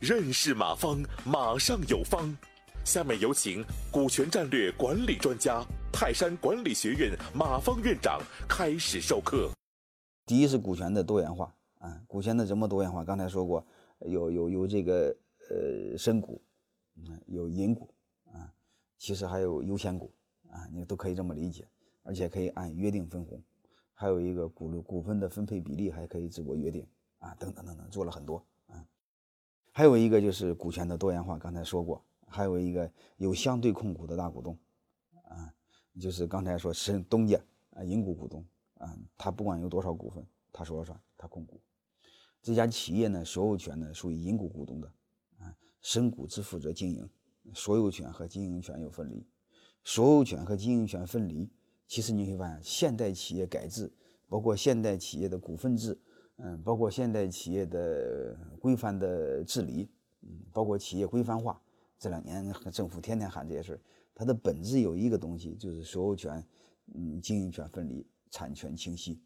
认识马方，马上有方。下面有请股权战略管理专家、泰山管理学院马方院长开始授课。第一是股权的多元化啊，股权的怎么多元化？刚才说过，有有有这个呃深股，嗯，有银股啊，其实还有优先股啊，你都可以这么理解，而且可以按约定分红，还有一个股股份的分配比例还可以自我约定啊，等等等等，做了很多啊。还有一个就是股权的多元化，刚才说过，还有一个有相对控股的大股东，啊，就是刚才说是东家啊，银股股东啊，他不管有多少股份，他说了算，他控股。这家企业呢，所有权呢属于银股股东的，啊，深股只负责经营，所有权和经营权有分离。所有权和经营权分离，其实你会发现，现代企业改制，包括现代企业的股份制。嗯，包括现代企业的规范的治理，嗯，包括企业规范化，这两年政府天天喊这些事，它的本质有一个东西，就是所有权，嗯，经营权分离，产权清晰，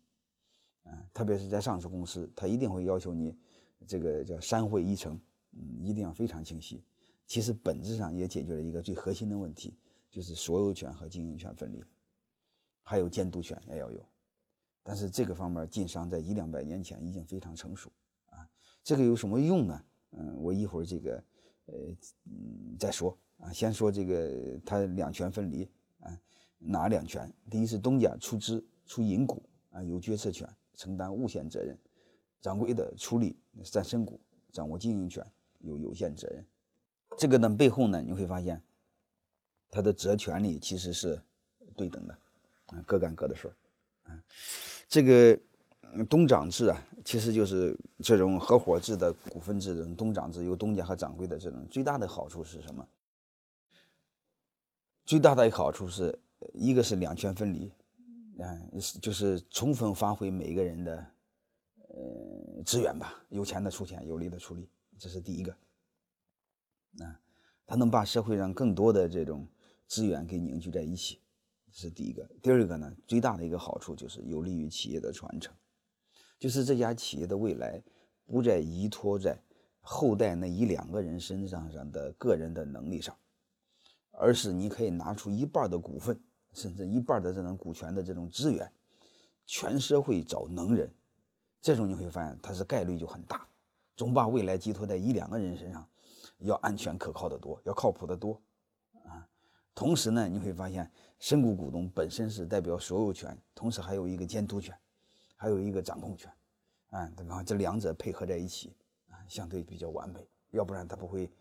嗯，特别是在上市公司，它一定会要求你这个叫三会一成，嗯，一定要非常清晰。其实本质上也解决了一个最核心的问题，就是所有权和经营权分离，还有监督权也要有。但是这个方面，晋商在一两百年前已经非常成熟啊。这个有什么用呢？嗯，我一会儿这个，呃，嗯，再说啊。先说这个，它两权分离啊，哪两权？第一是东家出资出银股啊，有决策权，承担无限责任；掌柜的出力占身股，掌握经营权，有有限责任。这个呢背后呢，你会发现，他的责权利其实是对等的各干各的事儿。这个东长制啊，其实就是这种合伙制的股份制的东长制，有东家和掌柜的这种最大的好处是什么？最大的一个好处是一个是两权分离，嗯，就是充分发挥每个人的呃资源吧，有钱的出钱，有力的出力，这是第一个。啊，他能把社会上更多的这种资源给凝聚在一起。是第一个，第二个呢，最大的一个好处就是有利于企业的传承，就是这家企业的未来不再依托在后代那一两个人身上上的个人的能力上，而是你可以拿出一半的股份，甚至一半的这种股权的这种资源，全社会找能人，这种你会发现它是概率就很大，总把未来寄托在一两个人身上，要安全可靠的多，要靠谱的多。同时呢，你会发现深股股东本身是代表所有权，同时还有一个监督权，还有一个掌控权，啊，这个这两者配合在一起啊，相对比较完美，要不然它不会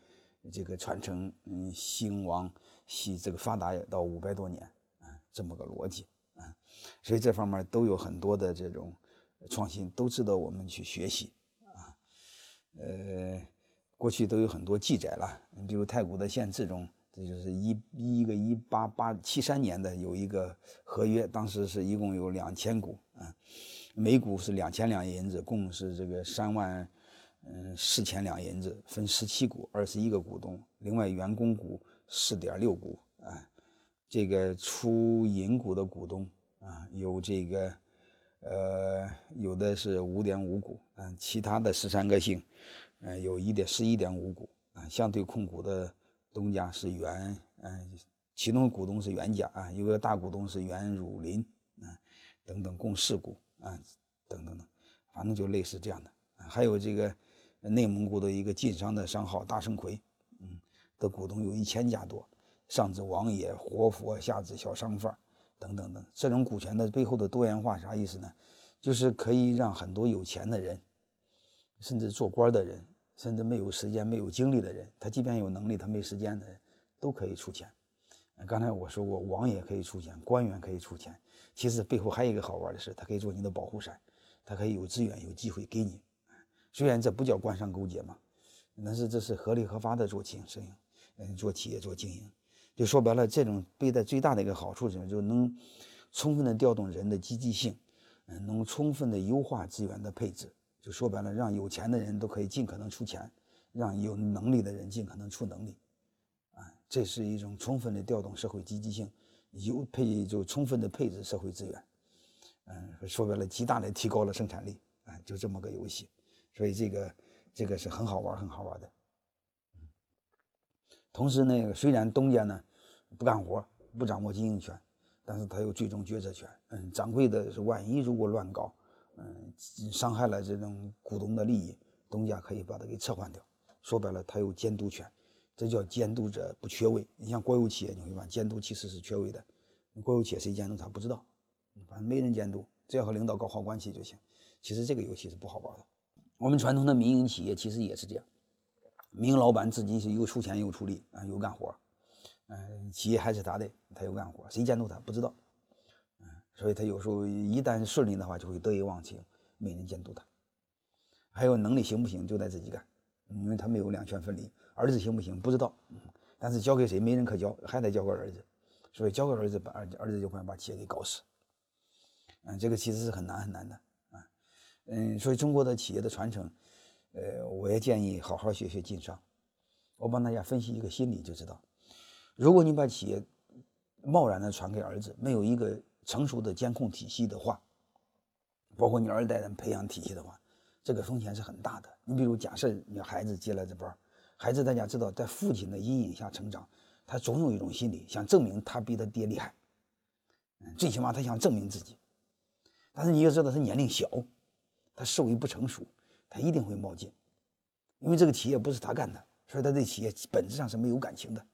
这个传承嗯兴亡系这个发达到五百多年啊这么个逻辑啊，所以这方面都有很多的这种创新，都值得我们去学习啊，呃，过去都有很多记载了，你比如太古的县志中。这就是一一个一八八七三年的有一个合约，当时是一共有两千股啊，每股是两千两银子，共是这个三万嗯四千两银子，分十七股，二十一个股东，另外员工股四点六股啊，这个出银股的股东啊有这个呃有的是五点五股啊，其他的十三个姓，呃有一点十一点五股啊，相对控股的。东家是原，嗯，其中股东是原家啊，有个大股东是原汝霖，啊，等等共四股啊，等等等，反正就类似这样的。还有这个内蒙古的一个晋商的商号大盛魁，嗯，的股东有一千家多，上至王爷活佛，下至小商贩，等等等。这种股权的背后的多元化啥意思呢？就是可以让很多有钱的人，甚至做官的人。甚至没有时间、没有精力的人，他即便有能力，他没时间的人，都可以出钱。刚才我说过，王爷可以出钱，官员可以出钱。其实背后还有一个好玩的事，他可以做你的保护伞，他可以有资源、有机会给你。虽然这不叫官商勾结嘛，但是这是合理合法的做经营，嗯，做企业做经营。就说白了，这种背的最大的一个好处是什么，就能充分的调动人的积极性，嗯，能充分的优化资源的配置。就说白了，让有钱的人都可以尽可能出钱，让有能力的人尽可能出能力，啊，这是一种充分的调动社会积极性，优配就充分的配置社会资源，嗯，说白了，极大的提高了生产力，啊，就这么个游戏，所以这个这个是很好玩很好玩的。同时呢，虽然东家呢不干活，不掌握经营权，但是他有最终决策权。嗯，掌柜的是万一如果乱搞，嗯，伤害了这种股东的利益，东家可以把它给撤换掉。说白了，他有监督权，这叫监督者不缺位。你像国有企业，你会发现监督其实是缺位的。国有企业谁监督他不知道，反正没人监督，只要和领导搞好关系就行。其实这个游戏是不好玩的。我们传统的民营企业其实也是这样，民营老板自己是又出钱又出力啊，又干活，嗯，企业还是他的，他又干活，谁监督他不知道，所以他有时候一旦顺利的话就会得意忘形，没人监督他。还有能力行不行就得自己干。因为他没有两权分离，儿子行不行不知道，但是交给谁没人可交，还得交给儿子，所以交给儿子把儿儿子就会把企业给搞死，嗯，这个其实是很难很难的啊，嗯，所以中国的企业的传承，呃，我也建议好好学学晋商，我帮大家分析一个心理就知道，如果你把企业贸然的传给儿子，没有一个成熟的监控体系的话，包括你二代人培养体系的话。这个风险是很大的。你比如，假设你孩子接了这班，孩子大家知道，在父亲的阴影下成长，他总有一种心理，想证明他比他爹厉害。嗯，最起码他想证明自己。但是你要知道，他年龄小，他思维不成熟，他一定会冒进，因为这个企业不是他干的，所以他对企业本质上是没有感情的。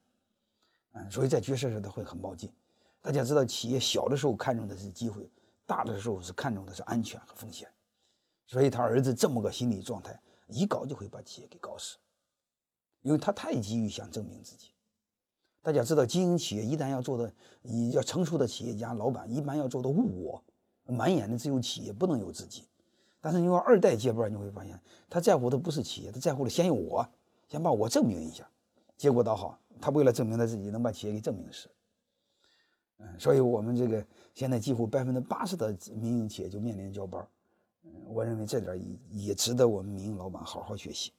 嗯，所以在决策时他会很冒进。大家知道，企业小的时候看重的是机会，大的时候是看重的是安全和风险。所以他儿子这么个心理状态，一搞就会把企业给搞死，因为他太急于想证明自己。大家知道，经营企业一旦要做的，你要成熟的企业家老板一般要做的物我，满眼的只有企业，不能有自己。但是你说二代接班，你会发现他在乎的不是企业，他在乎的先有我，先把我证明一下。结果倒好，他为了证明他自己，能把企业给证明死。嗯，所以我们这个现在几乎百分之八十的民营企业就面临交班嗯。我认为这点也值得我们民营老板好好学习。